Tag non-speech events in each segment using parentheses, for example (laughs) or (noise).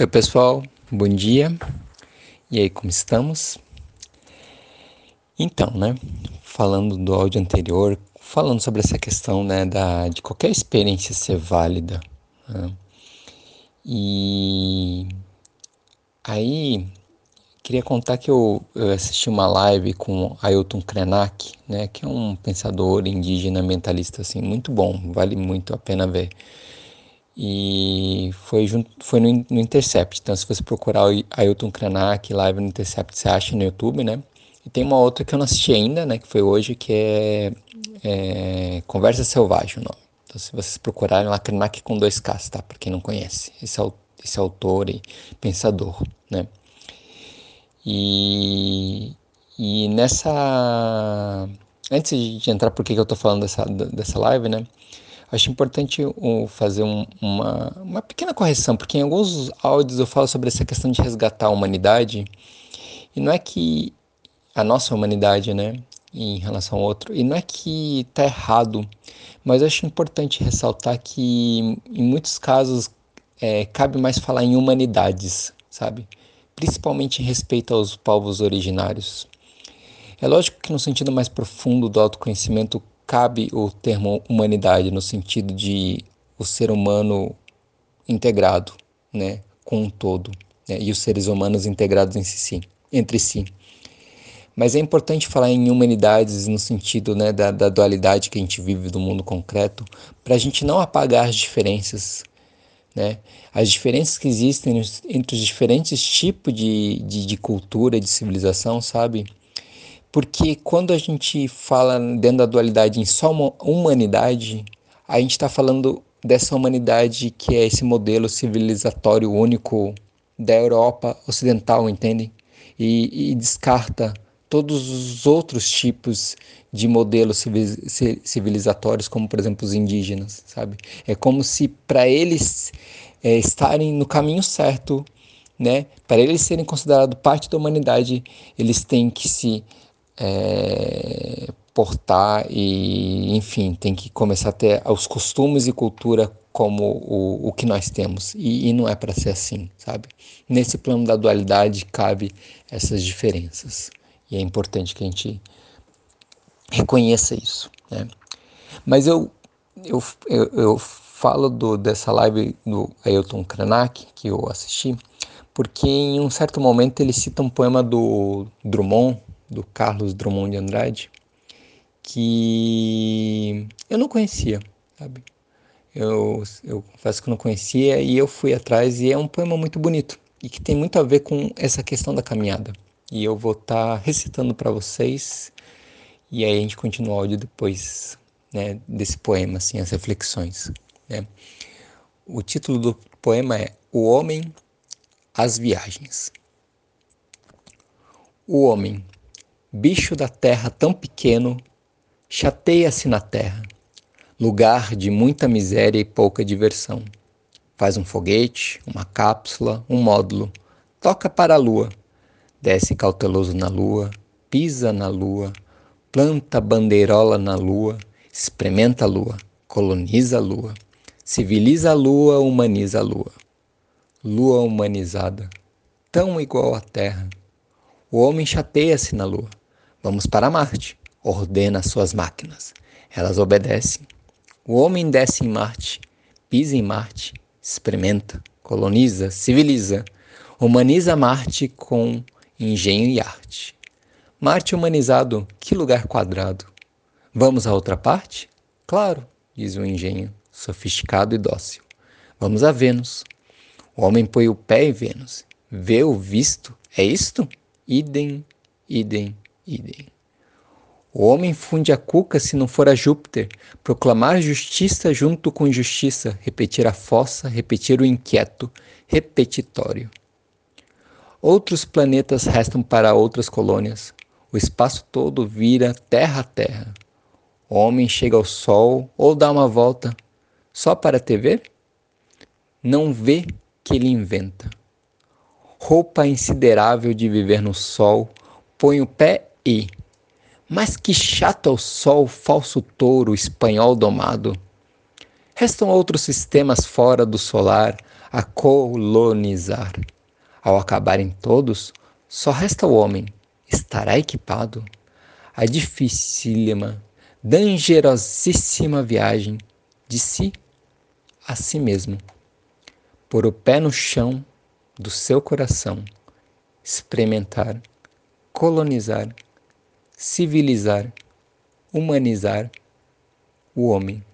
Oi, pessoal, bom dia. E aí, como estamos? Então, né, falando do áudio anterior, falando sobre essa questão, né, da, de qualquer experiência ser válida. Né? E aí, queria contar que eu, eu, assisti uma live com Ailton Krenak, né, que é um pensador indígena ambientalista, assim, muito bom, vale muito a pena ver. E foi, junto, foi no, no Intercept. Então, se você procurar o Ailton Krenak live no Intercept, você acha no YouTube, né? E tem uma outra que eu não assisti ainda, né? Que foi hoje, que é, é Conversa Selvagem o nome. Então, se vocês procurarem lá, Krenak com dois Ks, tá? Para quem não conhece. Esse, esse autor e pensador, né? E, e nessa... Antes de entrar por que eu tô falando dessa, dessa live, né? Acho importante fazer um, uma, uma pequena correção, porque em alguns áudios eu falo sobre essa questão de resgatar a humanidade, e não é que a nossa humanidade, né, em relação ao outro, e não é que está errado, mas acho importante ressaltar que em muitos casos é, cabe mais falar em humanidades, sabe? Principalmente em respeito aos povos originários. É lógico que no sentido mais profundo do autoconhecimento cabe o termo humanidade no sentido de o ser humano integrado, né, com um todo, né, e os seres humanos integrados em si, entre si. Mas é importante falar em humanidades no sentido né, da, da dualidade que a gente vive do mundo concreto, para a gente não apagar as diferenças, né? as diferenças que existem entre os diferentes tipos de, de, de cultura, de civilização, sabe? Porque quando a gente fala dentro da dualidade em só uma humanidade, a gente está falando dessa humanidade que é esse modelo civilizatório único da Europa Ocidental, entende? E, e descarta todos os outros tipos de modelos civilizatórios, como por exemplo os indígenas, sabe? É como se para eles é, estarem no caminho certo, né? Para eles serem considerados parte da humanidade, eles têm que se é, portar e, enfim, tem que começar a ter os costumes e cultura como o, o que nós temos. E, e não é para ser assim, sabe? Nesse plano da dualidade cabe essas diferenças. E é importante que a gente reconheça isso, né? Mas eu, eu, eu, eu falo do, dessa live do Ailton Krenak, que eu assisti, porque em um certo momento ele cita um poema do Drummond, do Carlos Drummond de Andrade, que eu não conhecia, sabe? Eu, eu confesso que não conhecia e eu fui atrás e é um poema muito bonito e que tem muito a ver com essa questão da caminhada. E eu vou estar tá recitando para vocês e aí a gente continua o áudio depois né, desse poema, assim, as reflexões. Né? O título do poema é O Homem, as Viagens. O homem bicho da terra tão pequeno, chateia-se na terra, lugar de muita miséria e pouca diversão. Faz um foguete, uma cápsula, um módulo, toca para a lua, desce cauteloso na lua, pisa na lua, planta bandeirola na lua, experimenta a lua, coloniza a lua, civiliza a lua, humaniza a lua. Lua humanizada, tão igual à terra. O homem chateia-se na lua, Vamos para Marte. Ordena suas máquinas. Elas obedecem. O homem desce em Marte, pisa em Marte, experimenta, coloniza, civiliza, humaniza Marte com engenho e arte. Marte humanizado, que lugar quadrado. Vamos à outra parte? Claro, diz o engenho, sofisticado e dócil. Vamos a Vênus. O homem põe o pé em Vênus. Vê o visto. É isto? Idem, idem, idem. O homem funde a cuca se não for a Júpiter, proclamar justiça junto com injustiça, repetir a fossa, repetir o inquieto, repetitório. Outros planetas restam para outras colônias. O espaço todo vira terra a terra. O homem chega ao sol ou dá uma volta só para ver? Não vê que ele inventa. Roupa insiderável de viver no sol, põe o pé e. Mas que chato é o sol, falso touro, espanhol domado. Restam outros sistemas fora do solar, a colonizar. Ao acabarem todos, só resta o homem. Estará equipado? A dificílima, dangerosíssima viagem de si a si mesmo. Por o pé no chão do seu coração, experimentar, colonizar, civilizar, humanizar o homem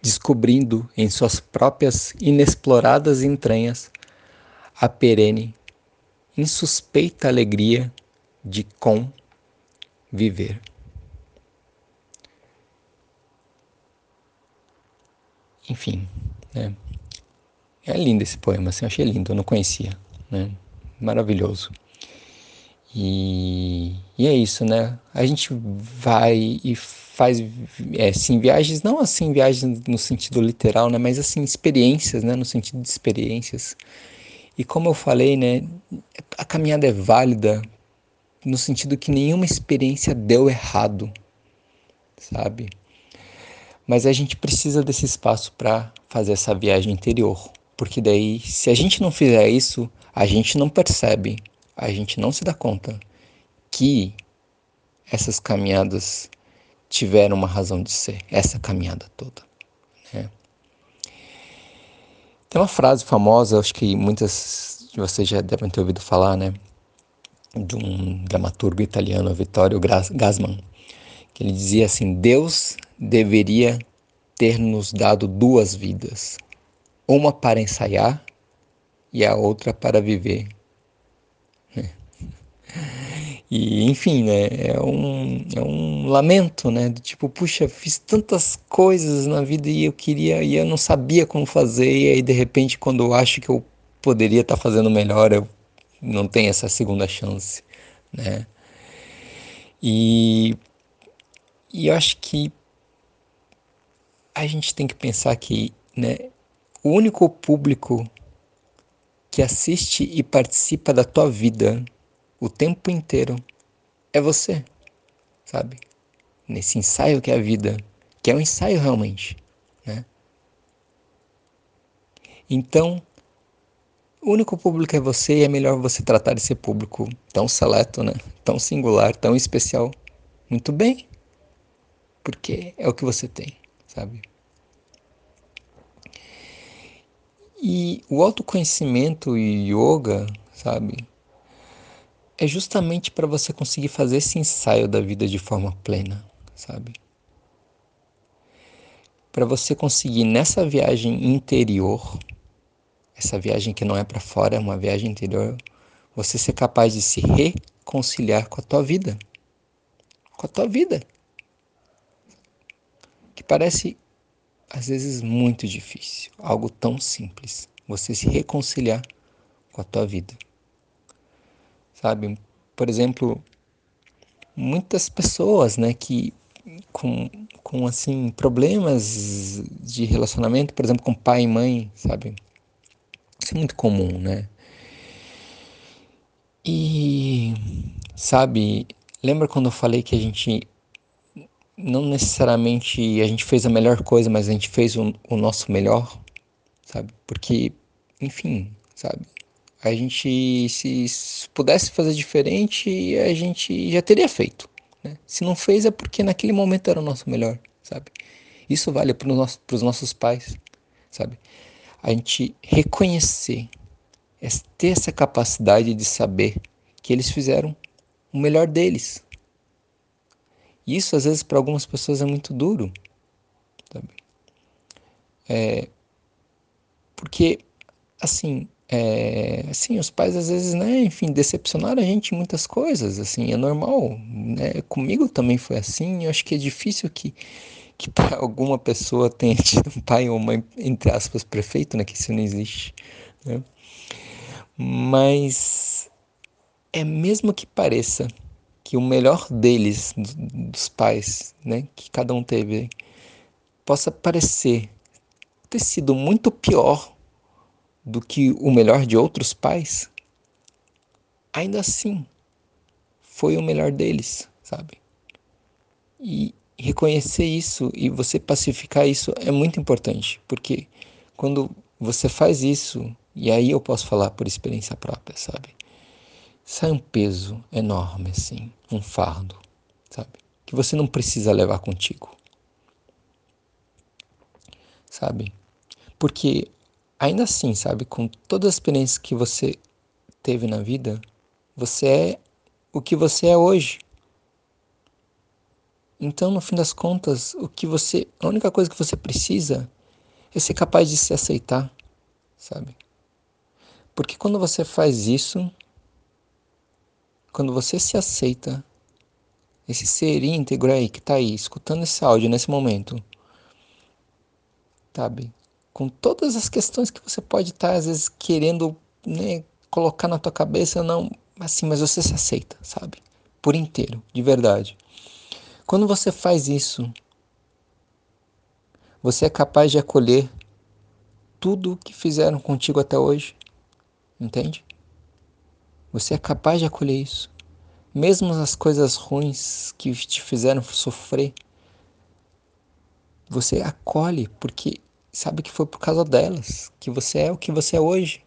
descobrindo em suas próprias inexploradas entranhas a perene, insuspeita alegria de conviver. Enfim, né? é lindo esse poema, assim, achei lindo, eu não conhecia, né? maravilhoso. E, e é isso, né? A gente vai e faz é, assim, viagens, não assim viagens no sentido literal, né, mas assim experiências, né, no sentido de experiências. E como eu falei, né, a caminhada é válida no sentido que nenhuma experiência deu errado, sabe? Mas a gente precisa desse espaço para fazer essa viagem interior, porque daí, se a gente não fizer isso, a gente não percebe, a gente não se dá conta que essas caminhadas tiveram uma razão de ser, essa caminhada toda. Né? Tem uma frase famosa, acho que muitas de vocês já devem ter ouvido falar, né? De um dramaturgo italiano, Vittorio Gassman, que ele dizia assim: Deus deveria ter nos dado duas vidas, uma para ensaiar e a outra para viver. E, enfim, né, é um, é um lamento, né, do tipo, puxa, fiz tantas coisas na vida e eu queria, e eu não sabia como fazer, e aí de repente quando eu acho que eu poderia estar tá fazendo melhor, eu não tenho essa segunda chance, né. E, e eu acho que a gente tem que pensar que, né, o único público que assiste e participa da tua vida o tempo inteiro é você, sabe? Nesse ensaio que é a vida, que é um ensaio realmente, né? Então, o único público é você e é melhor você tratar esse público tão seleto, né? Tão singular, tão especial. Muito bem. Porque é o que você tem, sabe? E o autoconhecimento e yoga, sabe? É justamente para você conseguir fazer esse ensaio da vida de forma plena, sabe? Para você conseguir nessa viagem interior, essa viagem que não é para fora, é uma viagem interior, você ser capaz de se reconciliar com a tua vida. Com a tua vida. Que parece às vezes muito difícil, algo tão simples, você se reconciliar com a tua vida sabe? Por exemplo, muitas pessoas, né, que com, com assim problemas de relacionamento, por exemplo, com pai e mãe, sabe? Isso é muito comum, né? E sabe, lembra quando eu falei que a gente não necessariamente a gente fez a melhor coisa, mas a gente fez o, o nosso melhor, sabe? Porque, enfim, sabe? A gente, se pudesse fazer diferente, a gente já teria feito. Né? Se não fez é porque naquele momento era o nosso melhor, sabe? Isso vale para os nossos, nossos pais, sabe? A gente reconhecer, é ter essa capacidade de saber que eles fizeram o melhor deles. Isso às vezes para algumas pessoas é muito duro, sabe? É, porque assim é, assim, os pais às vezes, né, enfim, decepcionaram a gente em muitas coisas, assim, é normal, né? Comigo também foi assim, eu acho que é difícil que, que (laughs) para alguma pessoa tenha tido um pai ou mãe, entre aspas, prefeito, né, que isso não existe, né? Mas é mesmo que pareça que o melhor deles, dos pais, né, que cada um teve, possa parecer ter sido muito pior do que o melhor de outros pais, ainda assim foi o melhor deles, sabe? E reconhecer isso e você pacificar isso é muito importante, porque quando você faz isso, e aí eu posso falar por experiência própria, sabe? Sai um peso enorme, assim, um fardo, sabe? Que você não precisa levar contigo. Sabe? Porque ainda assim, sabe, com todas as experiências que você teve na vida, você é o que você é hoje. Então, no fim das contas, o que você, a única coisa que você precisa é ser capaz de se aceitar, sabe? Porque quando você faz isso, quando você se aceita, esse ser íntegro aí que está aí escutando esse áudio nesse momento, sabe? Com todas as questões que você pode estar às vezes querendo, né, colocar na tua cabeça, não, assim, mas você se aceita, sabe? Por inteiro, de verdade. Quando você faz isso, você é capaz de acolher tudo que fizeram contigo até hoje. Entende? Você é capaz de acolher isso. Mesmo as coisas ruins que te fizeram sofrer, você acolhe porque sabe que foi por causa delas que você é o que você é hoje.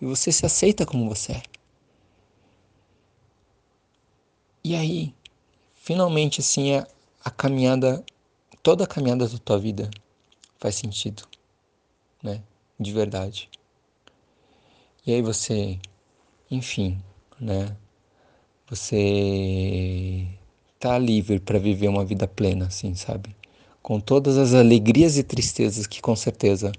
E você se aceita como você é. E aí, finalmente assim, a, a caminhada, toda a caminhada da tua vida faz sentido, né? De verdade. E aí você, enfim, né? Você tá livre para viver uma vida plena, assim, sabe? Com todas as alegrias e tristezas que com certeza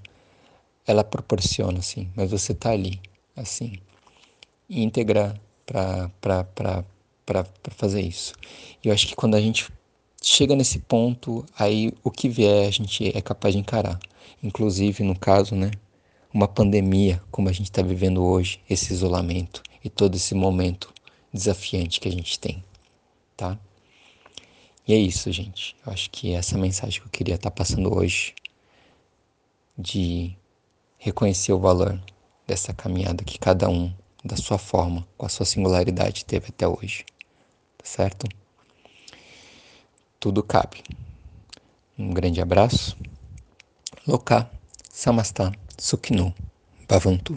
ela proporciona, assim. Mas você tá ali, assim, íntegra para fazer isso. E eu acho que quando a gente chega nesse ponto, aí o que vier a gente é capaz de encarar. Inclusive, no caso, né, uma pandemia como a gente está vivendo hoje, esse isolamento e todo esse momento desafiante que a gente tem, tá? E é isso, gente. Eu acho que essa mensagem que eu queria estar tá passando hoje de reconhecer o valor dessa caminhada que cada um, da sua forma, com a sua singularidade, teve até hoje. Tá certo? tudo cabe. Um grande abraço. Loka Samasta Sukhinu Bhavantu.